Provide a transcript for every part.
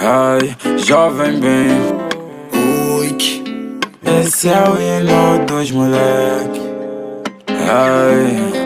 Ai, jovem bem. Uik. Esse é o hino dos moleque. Ai,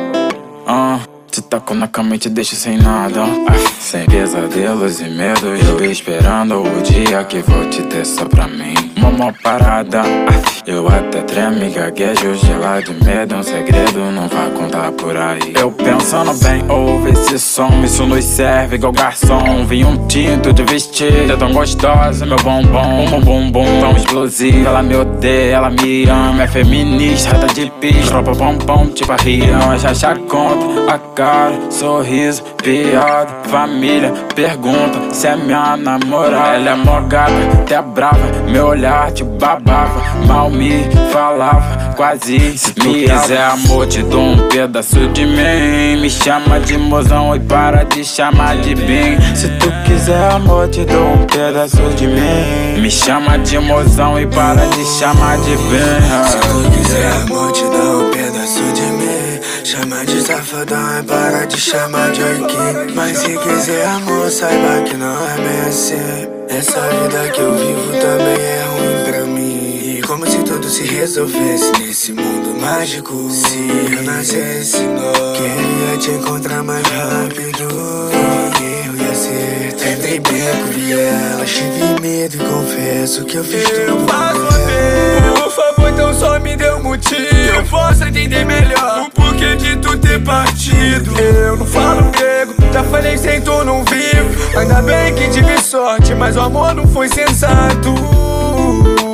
taco na cama e te deixo sem nada. Ai, sem pesadelos e medos. Eu esperando o dia que vou te ter só pra mim. Uma parada. Ai, eu até tremo e gaguejo, gelado de medo, um segredo não vai contar por aí. Eu pensando bem, ouve esse som, isso nos serve igual garçom. Vi um tinto de vestido, é tão gostosa, meu bombom. Um bumbum tão explosivo, ela me odeia, ela me ama. É feminista, rata de pista, roupa pompom, tipo a Rihanna. Já já conta a cara, sorriso, piada, família. Pergunta se é minha namorada. Ela é mó gata, até brava, meu olhar te babava. Mal me falava, quase Se tu me quiser amor, te dou um pedaço de mim. Me chama de mozão e para de chamar de bem Se tu quiser amor, te dou um pedaço de mim. Me chama de mozão e para de chamar de bem Se tu quiser amor, te dou um pedaço de mim Chama de safadão e para de chamar de orquim Mas se quiser amor, saiba que não é bem assim Essa vida que eu vivo também é ruim pra mim como se tudo se resolvesse nesse mundo mágico. Se eu nascesse, queria te encontrar mais rápido. Eu ia ser. Entrei beco, vi ela, tive medo e confesso que eu fiz tudo. Eu faço a por favor, então só me dê um motivo. Eu posso entender melhor o tu ter partido. Eu não falo grego, já falei sem tu não vivo. Ainda bem que tive sorte, mas o amor não foi sensato.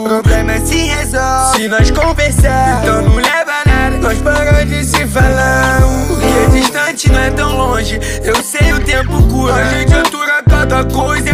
Problema se resolve. Se nós conversar, então não leva nada. Nós paramos de se falar. Porque distante não é tão longe. Eu sei o tempo cura. A gente atura cada coisa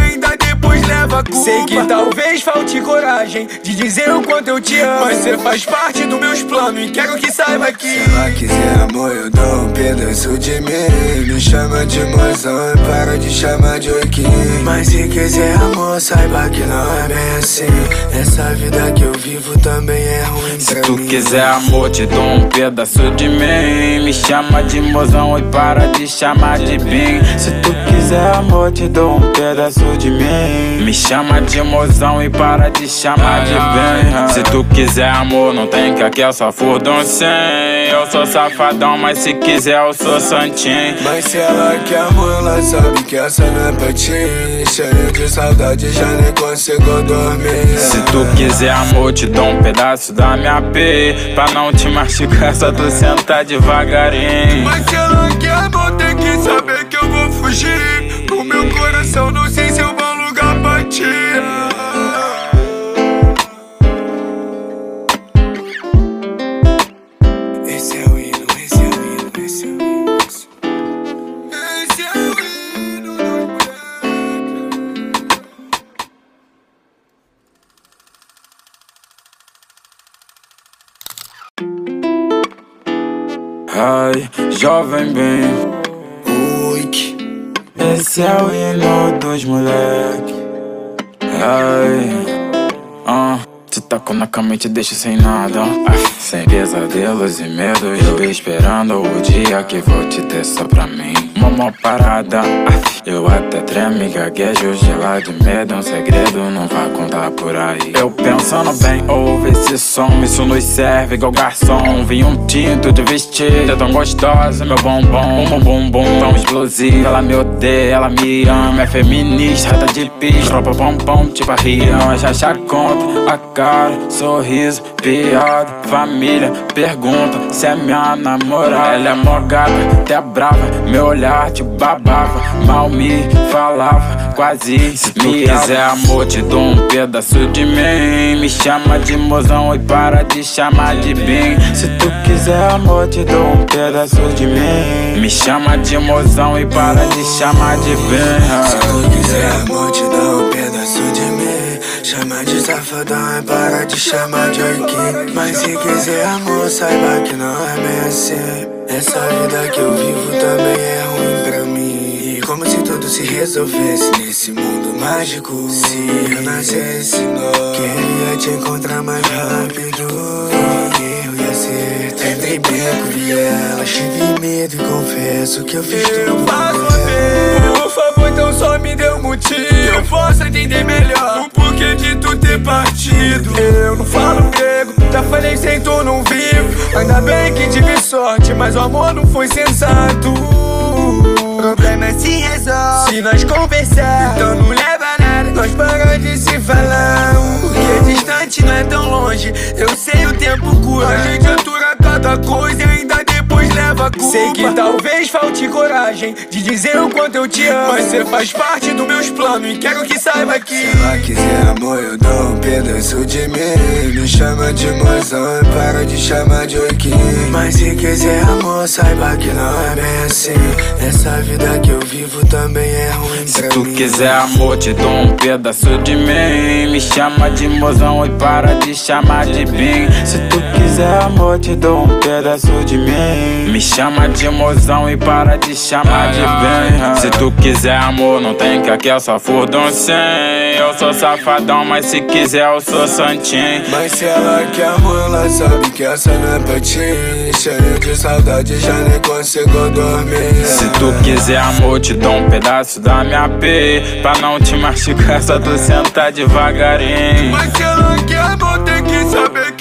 e ainda depois leva culpa Sei que talvez falte coragem De dizer o quanto eu te amo. Mas você faz parte dos meus planos E quero que saiba que Se ela quiser amor eu dou um pedaço de mim. Me chama de mozão e para de chamar de orquim Mas se quiser amor saiba que não é bem assim. Essa vida que eu vivo também é ruim Se tu mim. quiser amor te dou um pedaço de mim. Me chama de mozão e para de chamar de bem. Se tu quiser amor te dou um pedaço de mim. Me chama de mozão e para de chamar de bem Se tu quiser amor não tem que aqui é só furdão sem Eu sou safadão mas se quiser eu sou santinho. Mas se ela quer amor ela sabe que essa não é pra ti. Cheio de saudade já nem consigo dormir. Se tu quiser amor te dou um pedaço da minha P Pra não te machucar só tu sentar devagarinho. Mas se ela quer amor tem Ai, jovem bem. Uik. Esse é o hino dos moleque. Ai, ah. Te taco na cama e te deixo sem nada. Ai, sem pesadelos e medos. Eu esperando o dia que vou te ter só pra mim. Uma parada. Ai, eu até tremo e gaguejo, gelado de medo. Um segredo não vai contar por aí. Eu pensando bem, ouve esse som. Isso nos serve igual garçom. Vi um tinto de vestido, é tão gostosa, meu bombom. Um bumbum tão explosivo. Ela me odeia, ela me ama. É feminista, rata de pista, roupa pompom, tipo a Rihanna. Já já conta a cara, sorriso, piada, família. Pergunta se é minha namorada. Ela é mó gata, até brava. Meu olhar te babava, mal me falava, quase Se tu quiser amor, te dou um pedaço de mim. Me chama de mozão e para de chamar de bem. Se tu quiser amor, te dou um pedaço de mim. Me chama de mozão e para de chamar de bem. Se tu quiser amor, te dou um pedaço de mim. Chama de safadão e para de chamar de orquim Mas se quiser amor, saiba que não é bem assim. Essa vida que eu vivo também é pra mim. Como se tudo se resolvesse nesse mundo mágico. Se eu nascesse novo, queria te encontrar mais rápido. Eu ia acerto. Entrei bem com ela, tive medo e confesso que eu fiz tudo. Eu ver, por favor, então só me dê um motivo. Eu posso entender melhor o porquê de tu ter partido. Eu não falo grego, já falei sem tu não vivo. Ainda bem que tive sorte, mas o amor não foi sensato. Problema se resolve se nós conversar. Então não leva nada, nós paramos de se falar. Porque distante não é tão longe. Eu sei o tempo cura. A gente atura cada coisa culpa. Sei que talvez falte coragem de dizer o quanto eu te amo. Mas você faz parte dos meus planos e quero que saiba que. Se ela quiser amor, eu dou um pedaço de mim. Me chama de mozão e para de chamar de Orquim. Mas se quiser amor, saiba que não é bem assim. Essa vida que eu vivo também é ruim. Se tu mim. quiser amor, te dou um pedaço de mim. Me chama de mozão e para de chamar de bim. Se tu quiser amor, te dou um pedaço de mim. Me chama de mozão e para de chamar de bem. Se tu quiser amor, não tem que aqui é só furdão sem. Eu sou safadão, mas se quiser eu sou santinho. Mas se ela quer amor, ela sabe que essa não é pra ti. Cheio de saudade, já nem consigo dormir. Se tu quiser amor, te dou um pedaço da minha P. Pra não te machucar, só tu sentar devagarinho. Mas se ela quer amor, tem que saber que eu.